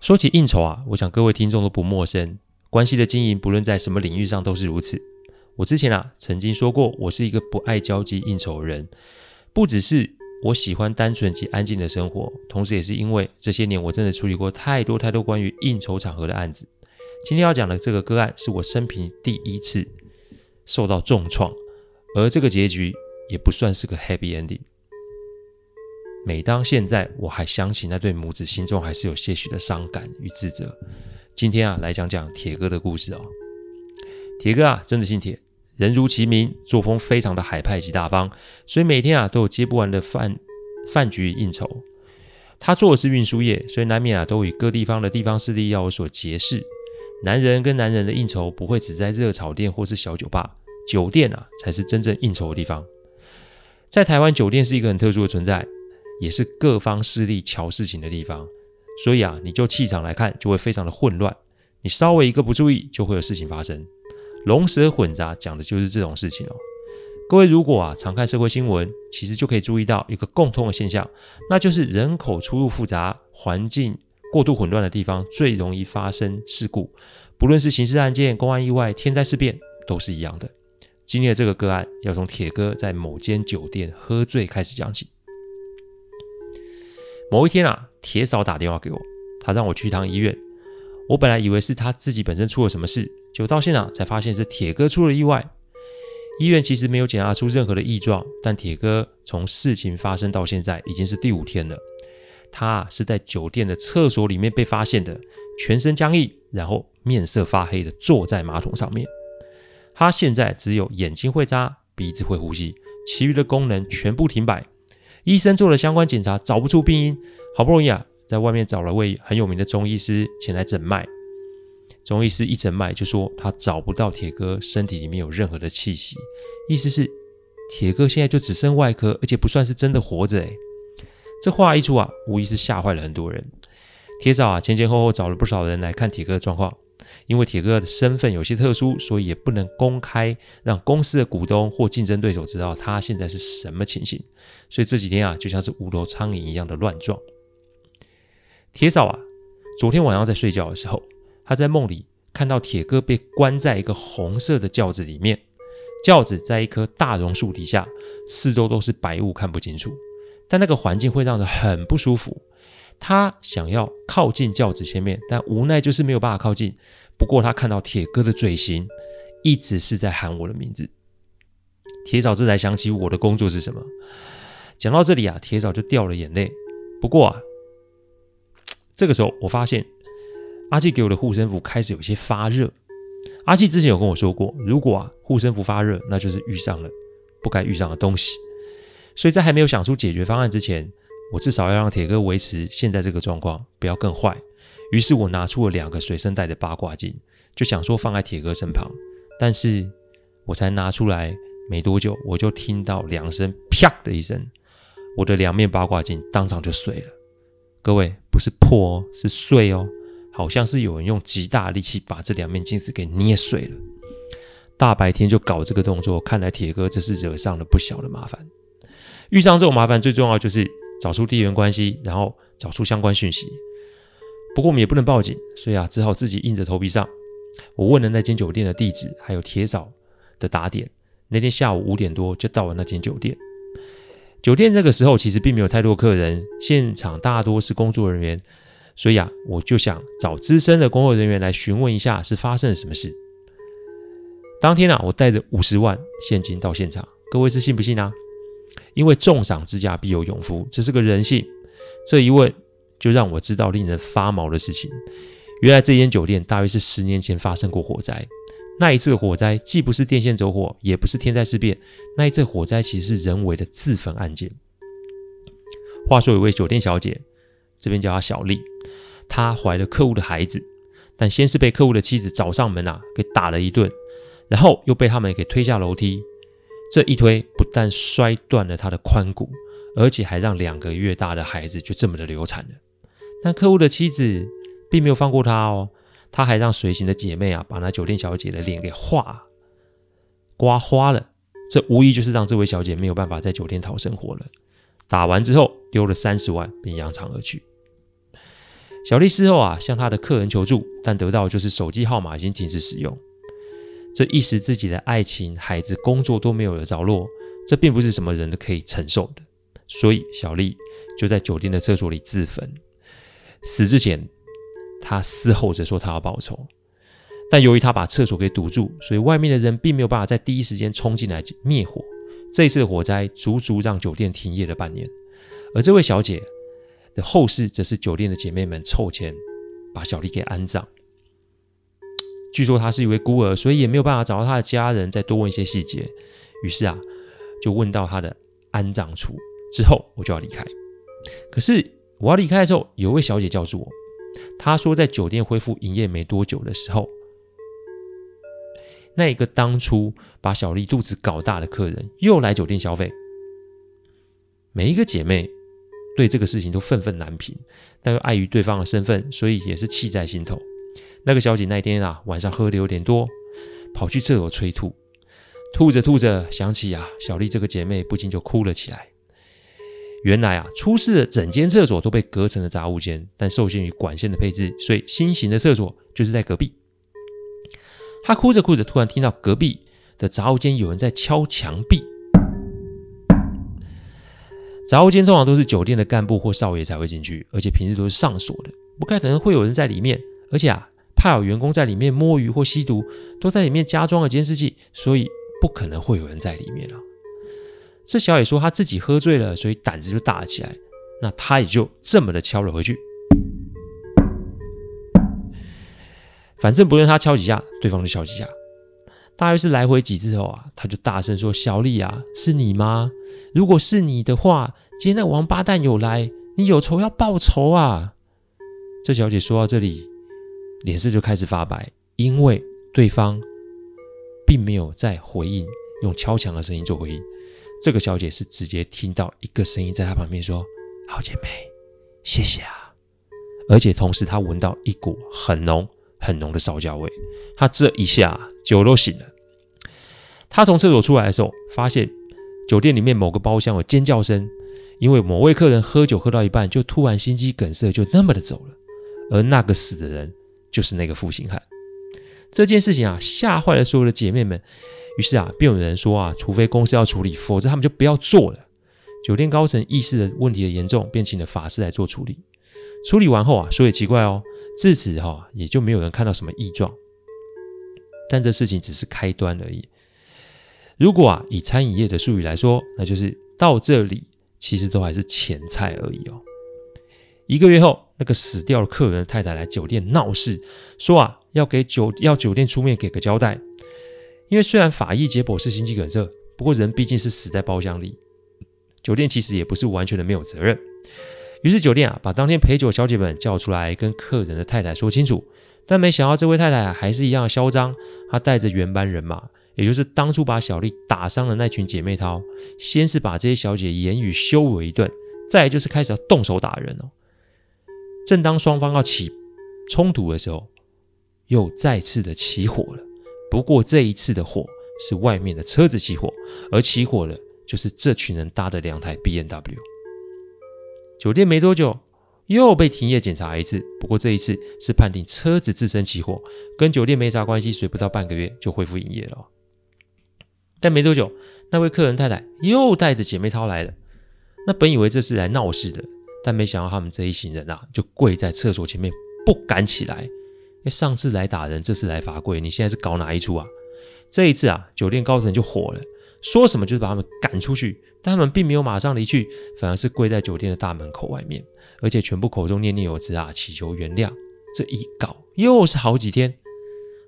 说起应酬啊，我想各位听众都不陌生。关系的经营，不论在什么领域上都是如此。我之前啊曾经说过，我是一个不爱交际应酬的人，不只是我喜欢单纯及安静的生活，同时也是因为这些年我真的处理过太多太多关于应酬场合的案子。今天要讲的这个个案，是我生平第一次受到重创，而这个结局也不算是个 happy ending。每当现在我还想起那对母子，心中还是有些许的伤感与自责。今天啊，来讲讲铁哥的故事哦。铁哥啊，真的姓铁，人如其名，作风非常的海派及大方，所以每天啊都有接不完的饭饭局应酬。他做的是运输业，所以难免啊都与各地方的地方势力要有所结识。男人跟男人的应酬不会只在热炒店或是小酒吧，酒店啊才是真正应酬的地方。在台湾，酒店是一个很特殊的存在。也是各方势力瞧事情的地方，所以啊，你就气场来看，就会非常的混乱。你稍微一个不注意，就会有事情发生。龙蛇混杂，讲的就是这种事情哦。各位如果啊常看社会新闻，其实就可以注意到一个共通的现象，那就是人口出入复杂、环境过度混乱的地方，最容易发生事故。不论是刑事案件、公安意外、天灾事变，都是一样的。今天的这个个案，要从铁哥在某间酒店喝醉开始讲起。某一天啊，铁嫂打电话给我，她让我去一趟医院。我本来以为是她自己本身出了什么事，结果到现场才发现是铁哥出了意外。医院其实没有检查出任何的异状，但铁哥从事情发生到现在已经是第五天了。他是在酒店的厕所里面被发现的，全身僵硬，然后面色发黑的坐在马桶上面。他现在只有眼睛会眨，鼻子会呼吸，其余的功能全部停摆。医生做了相关检查，找不出病因，好不容易啊，在外面找了位很有名的中医师前来诊脉。中医师一诊脉就说他找不到铁哥身体里面有任何的气息，意思是铁哥现在就只剩外科，而且不算是真的活着。诶，这话一出啊，无疑是吓坏了很多人。铁嫂啊，前前后后找了不少人来看铁哥的状况。因为铁哥的身份有些特殊，所以也不能公开让公司的股东或竞争对手知道他现在是什么情形。所以这几天啊，就像是无头苍蝇一样的乱撞。铁嫂啊，昨天晚上在睡觉的时候，她在梦里看到铁哥被关在一个红色的轿子里面，轿子在一棵大榕树底下，四周都是白雾，看不清楚，但那个环境会让人很不舒服。他想要靠近轿子前面，但无奈就是没有办法靠近。不过他看到铁哥的嘴型，一直是在喊我的名字。铁嫂这才想起我的工作是什么。讲到这里啊，铁嫂就掉了眼泪。不过啊，这个时候我发现阿纪给我的护身符开始有些发热。阿纪之前有跟我说过，如果啊护身符发热，那就是遇上了不该遇上的东西。所以在还没有想出解决方案之前，我至少要让铁哥维持现在这个状况，不要更坏。于是我拿出了两个随身带的八卦镜，就想说放在铁哥身旁。但是我才拿出来没多久，我就听到两声啪的一声，我的两面八卦镜当场就碎了。各位，不是破哦，是碎哦，好像是有人用极大力气把这两面镜子给捏碎了。大白天就搞这个动作，看来铁哥这是惹上了不小的麻烦。遇上这种麻烦，最重要就是找出地缘关系，然后找出相关讯息。不过我们也不能报警，所以啊，只好自己硬着头皮上。我问了那间酒店的地址，还有铁嫂的打点。那天下午五点多就到了那间酒店。酒店这个时候其实并没有太多客人，现场大多是工作人员，所以啊，我就想找资深的工作人员来询问一下，是发生了什么事。当天啊，我带着五十万现金到现场，各位是信不信啊？因为重赏之下必有勇夫，这是个人性。这一问就让我知道令人发毛的事情。原来这间酒店大约是十年前发生过火灾。那一次火灾既不是电线走火，也不是天灾事变，那一次火灾其实是人为的自焚案件。话说有位酒店小姐，这边叫她小丽，她怀了客户的孩子，但先是被客户的妻子找上门啊，给打了一顿，然后又被他们给推下楼梯。这一推不但摔断了他的髋骨，而且还让两个月大的孩子就这么的流产了。但客户的妻子并没有放过他哦，他还让随行的姐妹啊把那酒店小姐的脸给画刮花了。这无疑就是让这位小姐没有办法在酒店讨生活了。打完之后丢了三十万，便扬长而去。小丽事后啊向她的客人求助，但得到就是手机号码已经停止使用。这一时自己的爱情、孩子、工作都没有了着落，这并不是什么人都可以承受的。所以小丽就在酒店的厕所里自焚。死之前，她嘶吼着说她要报仇，但由于她把厕所给堵住，所以外面的人并没有办法在第一时间冲进来灭火。这一次的火灾足足让酒店停业了半年。而这位小姐的后事，则是酒店的姐妹们凑钱把小丽给安葬。据说她是一位孤儿，所以也没有办法找到她的家人，再多问一些细节。于是啊，就问到她的安葬处之后，我就要离开。可是我要离开的时候，有位小姐叫住我。她说，在酒店恢复营业没多久的时候，那一个当初把小丽肚子搞大的客人又来酒店消费。每一个姐妹对这个事情都愤愤难平，但又碍于对方的身份，所以也是气在心头。那个小姐那天啊，晚上喝的有点多，跑去厕所催吐，吐着吐着想起啊，小丽这个姐妹，不禁就哭了起来。原来啊，出事的整间厕所都被隔成了杂物间，但受限于管线的配置，所以新型的厕所就是在隔壁。她哭着哭着，突然听到隔壁的杂物间有人在敲墙壁。杂物间通常都是酒店的干部或少爷才会进去，而且平时都是上锁的，不太可能会有人在里面，而且啊。怕有员工在里面摸鱼或吸毒，都在里面加装了监视器，所以不可能会有人在里面了。这小姐说她自己喝醉了，所以胆子就大了起来。那她也就这么的敲了回去。反正不论她敲几下，对方就敲几下。大约是来回几次后啊，她就大声说：“小丽啊，是你吗？如果是你的话，今天那王八蛋有来，你有仇要报仇啊！”这小姐说到这里。脸色就开始发白，因为对方并没有在回应，用敲墙的声音做回应。这个小姐是直接听到一个声音在她旁边说：“好姐妹，谢谢啊。”而且同时她闻到一股很浓很浓的烧焦味，她这一下酒都醒了。她从厕所出来的时候，发现酒店里面某个包厢有尖叫声，因为某位客人喝酒喝到一半就突然心肌梗塞，就那么的走了。而那个死的人。就是那个负心汉，这件事情啊吓坏了所有的姐妹们，于是啊便有人说啊，除非公司要处理，否则他们就不要做了。酒店高层意识的问题的严重，便请了法师来做处理。处理完后啊，说也奇怪哦，自此哈、也就没有人看到什么异状。但这事情只是开端而已。如果啊以餐饮业的术语来说，那就是到这里其实都还是前菜而已哦。一个月后。那个死掉的客人的太太来酒店闹事，说啊要给酒要酒店出面给个交代，因为虽然法医解剖是心肌梗塞，不过人毕竟是死在包厢里，酒店其实也不是完全的没有责任。于是酒店啊把当天陪酒小姐们叫出来跟客人的太太说清楚，但没想到这位太太啊还是一样嚣张，她带着原班人马，也就是当初把小丽打伤的那群姐妹淘，先是把这些小姐言语羞辱一顿，再就是开始要动手打人哦。正当双方要起冲突的时候，又再次的起火了。不过这一次的火是外面的车子起火，而起火的就是这群人搭的两台 B N W。酒店没多久又被停业检查一次，不过这一次是判定车子自身起火，跟酒店没啥关系，所以不到半个月就恢复营业了。但没多久，那位客人太太又带着姐妹淘来了。那本以为这是来闹事的。但没想到他们这一行人啊，就跪在厕所前面不敢起来。哎，上次来打人，这次来罚跪，你现在是搞哪一出啊？这一次啊，酒店高层就火了，说什么就是把他们赶出去。但他们并没有马上离去，反而是跪在酒店的大门口外面，而且全部口中念念有词啊，祈求原谅。这一搞又是好几天。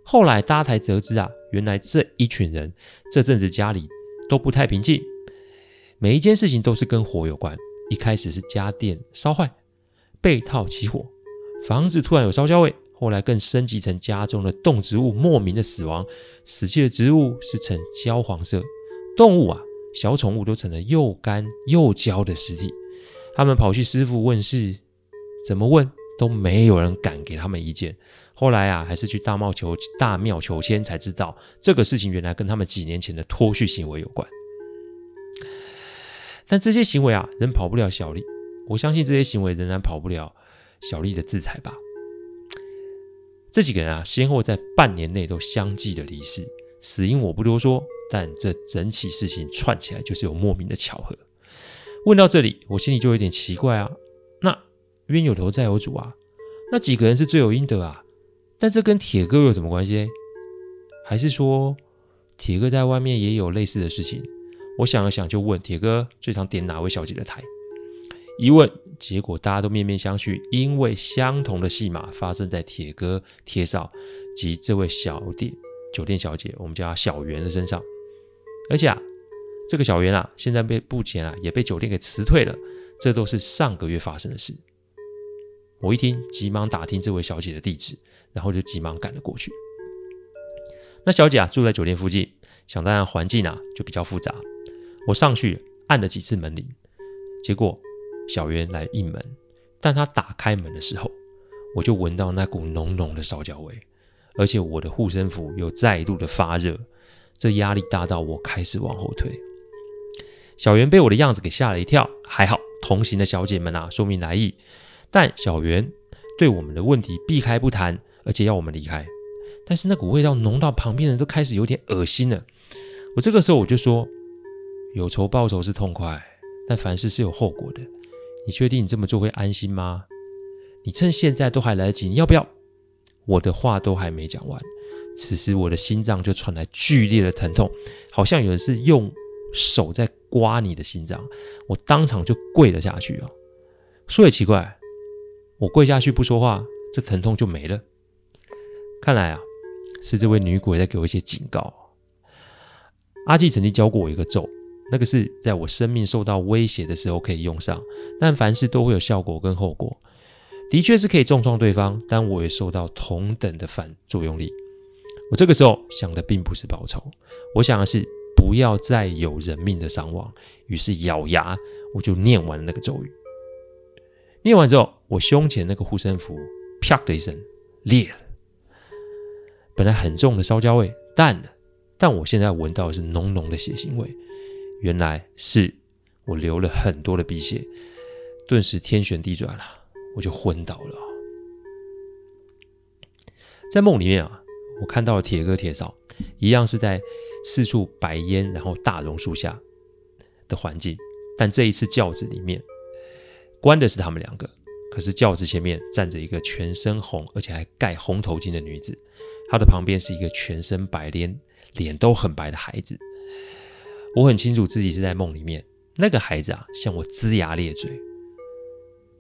后来大家才得知啊，原来这一群人这阵子家里都不太平静，每一件事情都是跟火有关。一开始是家电烧坏，被套起火，房子突然有烧焦味，后来更升级成家中的动植物莫名的死亡，死去的植物是呈焦黄色，动物啊，小宠物都成了又干又焦的尸体。他们跑去师傅问事，怎么问都没有人敢给他们意见。后来啊，还是去大庙求大庙求签，才知道这个事情原来跟他们几年前的脱序行为有关。但这些行为啊，仍跑不了小丽。我相信这些行为仍然跑不了小丽的制裁吧。这几个人啊，先后在半年内都相继的离世，死因我不多说。但这整起事情串起来，就是有莫名的巧合。问到这里，我心里就有点奇怪啊。那冤有头债有主啊，那几个人是罪有应得啊。但这跟铁哥有什么关系？还是说铁哥在外面也有类似的事情？我想了想，就问铁哥最常点哪位小姐的台？一问，结果大家都面面相觑，因为相同的戏码发生在铁哥、铁嫂及这位小店酒店小姐，我们叫她小圆的身上。而且啊，这个小圆啊，现在被目前啊也被酒店给辞退了，这都是上个月发生的事。我一听，急忙打听这位小姐的地址。然后就急忙赶了过去。那小姐啊住在酒店附近，想当然环境啊就比较复杂。我上去按了几次门铃，结果小袁来应门，但他打开门的时候，我就闻到那股浓浓的烧焦味，而且我的护身符又再度的发热，这压力大到我开始往后退。小袁被我的样子给吓了一跳，还好同行的小姐们啊说明来意，但小袁对我们的问题避开不谈。而且要我们离开，但是那股味道浓到旁边人都开始有点恶心了。我这个时候我就说：“有仇报仇是痛快，但凡事是有后果的。你确定你这么做会安心吗？你趁现在都还来得及，你要不要？”我的话都还没讲完，此时我的心脏就传来剧烈的疼痛，好像有人是用手在刮你的心脏。我当场就跪了下去啊！说也奇怪，我跪下去不说话，这疼痛就没了。看来啊，是这位女鬼在给我一些警告。阿纪曾经教过我一个咒，那个是在我生命受到威胁的时候可以用上，但凡事都会有效果跟后果。的确是可以重创对方，但我也受到同等的反作用力。我这个时候想的并不是报仇，我想的是不要再有人命的伤亡。于是咬牙，我就念完了那个咒语。念完之后，我胸前那个护身符啪的一声裂了。本来很重的烧焦味淡了，但我现在闻到的是浓浓的血腥味。原来是我流了很多的鼻血，顿时天旋地转了，我就昏倒了。在梦里面啊，我看到了铁哥铁嫂，一样是在四处白烟，然后大榕树下的环境，但这一次轿子里面关的是他们两个，可是轿子前面站着一个全身红，而且还盖红头巾的女子。她的旁边是一个全身白脸、脸都很白的孩子。我很清楚自己是在梦里面。那个孩子啊，向我龇牙咧嘴，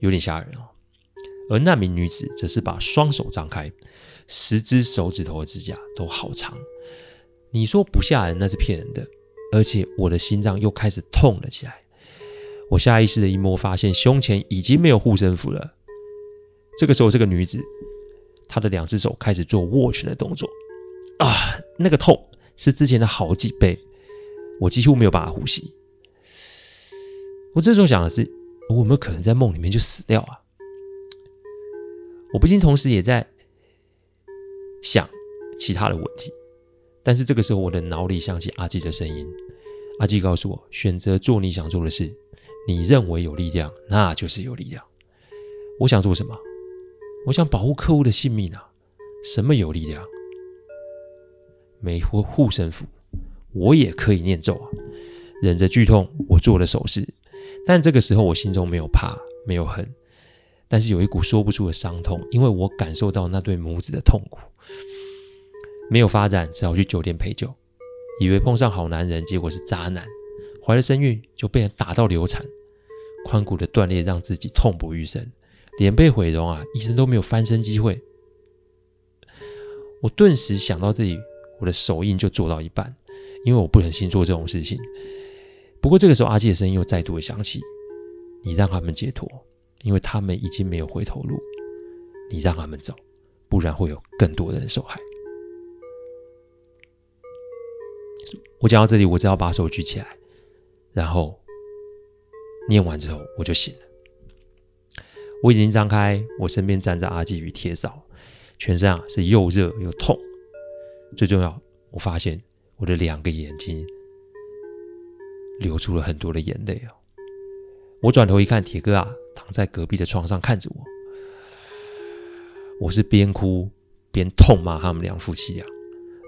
有点吓人哦。而那名女子则是把双手张开，十只手指头的指甲都好长。你说不吓人，那是骗人的。而且我的心脏又开始痛了起来。我下意识的一摸，发现胸前已经没有护身符了。这个时候，这个女子。她的两只手开始做握拳的动作，啊，那个痛是之前的好几倍，我几乎没有办法呼吸。我这时候想的是，我有没有可能在梦里面就死掉啊？我不禁同时也在想其他的问题，但是这个时候我的脑里响起阿基的声音，阿基告诉我，选择做你想做的事，你认为有力量，那就是有力量。我想做什么？我想保护客户的性命啊！什么有力量？没护护身符，我也可以念咒啊！忍着剧痛，我做了手势。但这个时候，我心中没有怕，没有恨，但是有一股说不出的伤痛，因为我感受到那对母子的痛苦。没有发展，只好去酒店陪酒，以为碰上好男人，结果是渣男。怀了身孕就被人打到流产，髋骨的断裂让自己痛不欲生，脸被毁容啊，医生都没有翻身机会。我顿时想到这里，我的手印就做到一半，因为我不忍心做这种事情。不过这个时候，阿基的声音又再度的响起：“你让他们解脱，因为他们已经没有回头路。你让他们走，不然会有更多的人受害。”我讲到这里，我只要把手举起来，然后念完之后，我就醒了。我已经张开，我身边站着阿基与铁嫂，全身啊是又热又痛。最重要，我发现我的两个眼睛流出了很多的眼泪哦。我转头一看，铁哥啊躺在隔壁的床上看着我。我是边哭边痛骂他们两夫妻俩，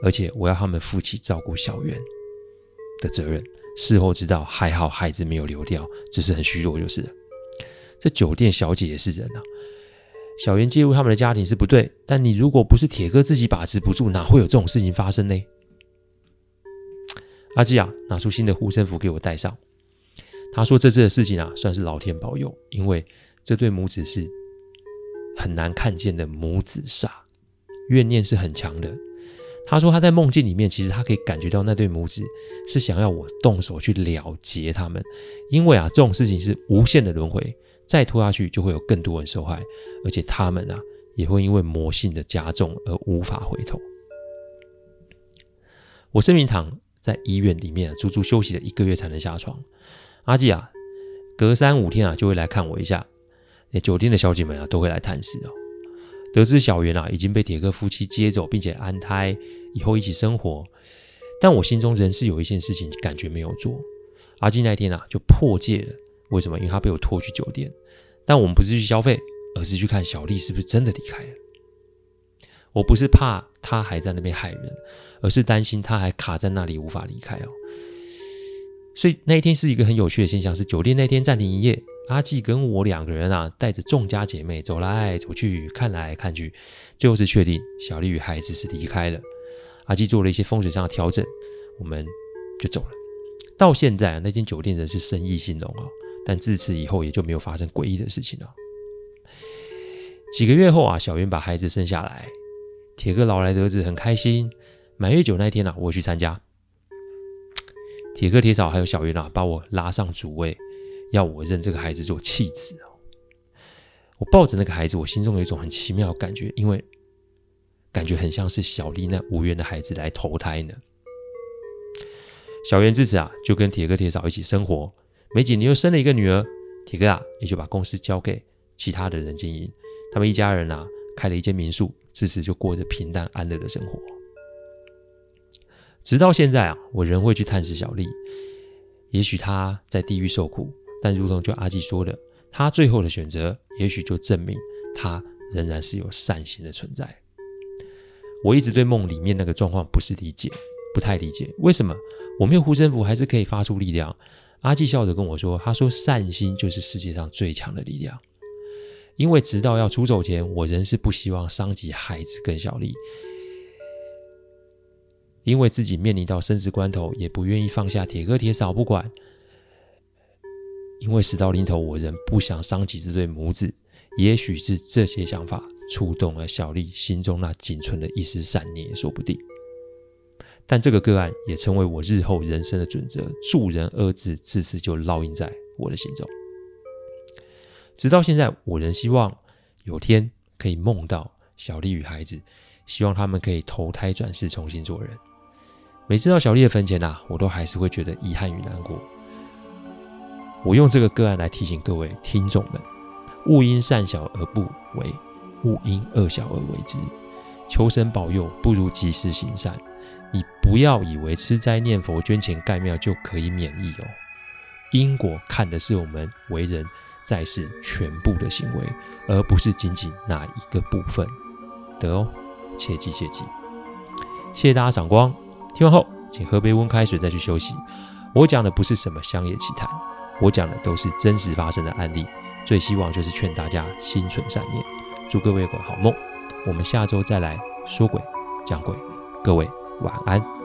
而且我要他们负起照顾小圆的责任。事后知道还好孩子没有流掉，只是很虚弱就是了。这酒店小姐也是人啊，小圆介入他们的家庭是不对，但你如果不是铁哥自己把持不住，哪会有这种事情发生呢？阿基啊，拿出新的护身符给我戴上。他说这次的事情啊，算是老天保佑，因为这对母子是很难看见的母子煞，怨念是很强的。他说他在梦境里面，其实他可以感觉到那对母子是想要我动手去了结他们，因为啊这种事情是无限的轮回，再拖下去就会有更多人受害，而且他们啊也会因为魔性的加重而无法回头。我生命堂在医院里面，足足休息了一个月才能下床。阿基啊，隔三五天啊就会来看我一下，连酒店的小姐们啊都会来探视哦。得知小圆啊已经被铁哥夫妻接走，并且安胎，以后一起生活，但我心中仍是有一件事情感觉没有做。阿基那天啊就破戒了，为什么？因为他被我拖去酒店，但我们不是去消费，而是去看小丽是不是真的离开了。我不是怕他还在那边害人，而是担心他还卡在那里无法离开哦。所以那一天是一个很有趣的现象，是酒店那天暂停营业。阿纪跟我两个人啊，带着众家姐妹走来走去，看来看去，最后是确定小丽与孩子是离开了。阿纪做了一些风水上的调整，我们就走了。到现在啊，那间酒店仍是生意兴隆啊，但自此以后也就没有发生诡异的事情了。几个月后啊，小云把孩子生下来，铁哥老来得子很开心。满月酒那天啊，我去参加，铁哥、铁嫂还有小圆啊，把我拉上主位。要我认这个孩子做弃子！我抱着那个孩子，我心中有一种很奇妙的感觉，因为感觉很像是小丽那无缘的孩子来投胎呢。小圆自此啊，就跟铁哥铁嫂一起生活，没几年又生了一个女儿。铁哥啊，也就把公司交给其他的人经营。他们一家人啊，开了一间民宿，自此就过着平淡安乐的生活。直到现在啊，我仍会去探视小丽，也许她在地狱受苦。但如同就阿基说的，她最后的选择，也许就证明她仍然是有善心的存在。我一直对梦里面那个状况不是理解，不太理解，为什么我没有护身符还是可以发出力量？阿基笑着跟我说：“他说善心就是世界上最强的力量。因为直到要出走前，我仍是不希望伤及孩子跟小丽，因为自己面临到生死关头，也不愿意放下铁哥铁嫂不管。”因为死到临头，我仍不想伤及这对母子。也许是这些想法触动了小丽心中那仅存的一丝善念，也说不定。但这个个案也成为我日后人生的准则，助人二字自此就烙印在我的心中。直到现在，我仍希望有天可以梦到小丽与孩子，希望他们可以投胎转世，重新做人。每次到小丽的坟前啊，我都还是会觉得遗憾与难过。我用这个个案来提醒各位听众们：勿因善小而不为，勿因恶小而为之。求神保佑，不如及时行善。你不要以为吃斋念佛、捐钱盖庙就可以免疫哦。因果看的是我们为人在是全部的行为，而不是仅仅哪一个部分。得哦，切记切记。谢谢大家赏光，听完后请喝杯温开水再去休息。我讲的不是什么乡野奇谈。我讲的都是真实发生的案例，最希望就是劝大家心存善念，祝各位有个好梦。我们下周再来说鬼讲鬼，各位晚安。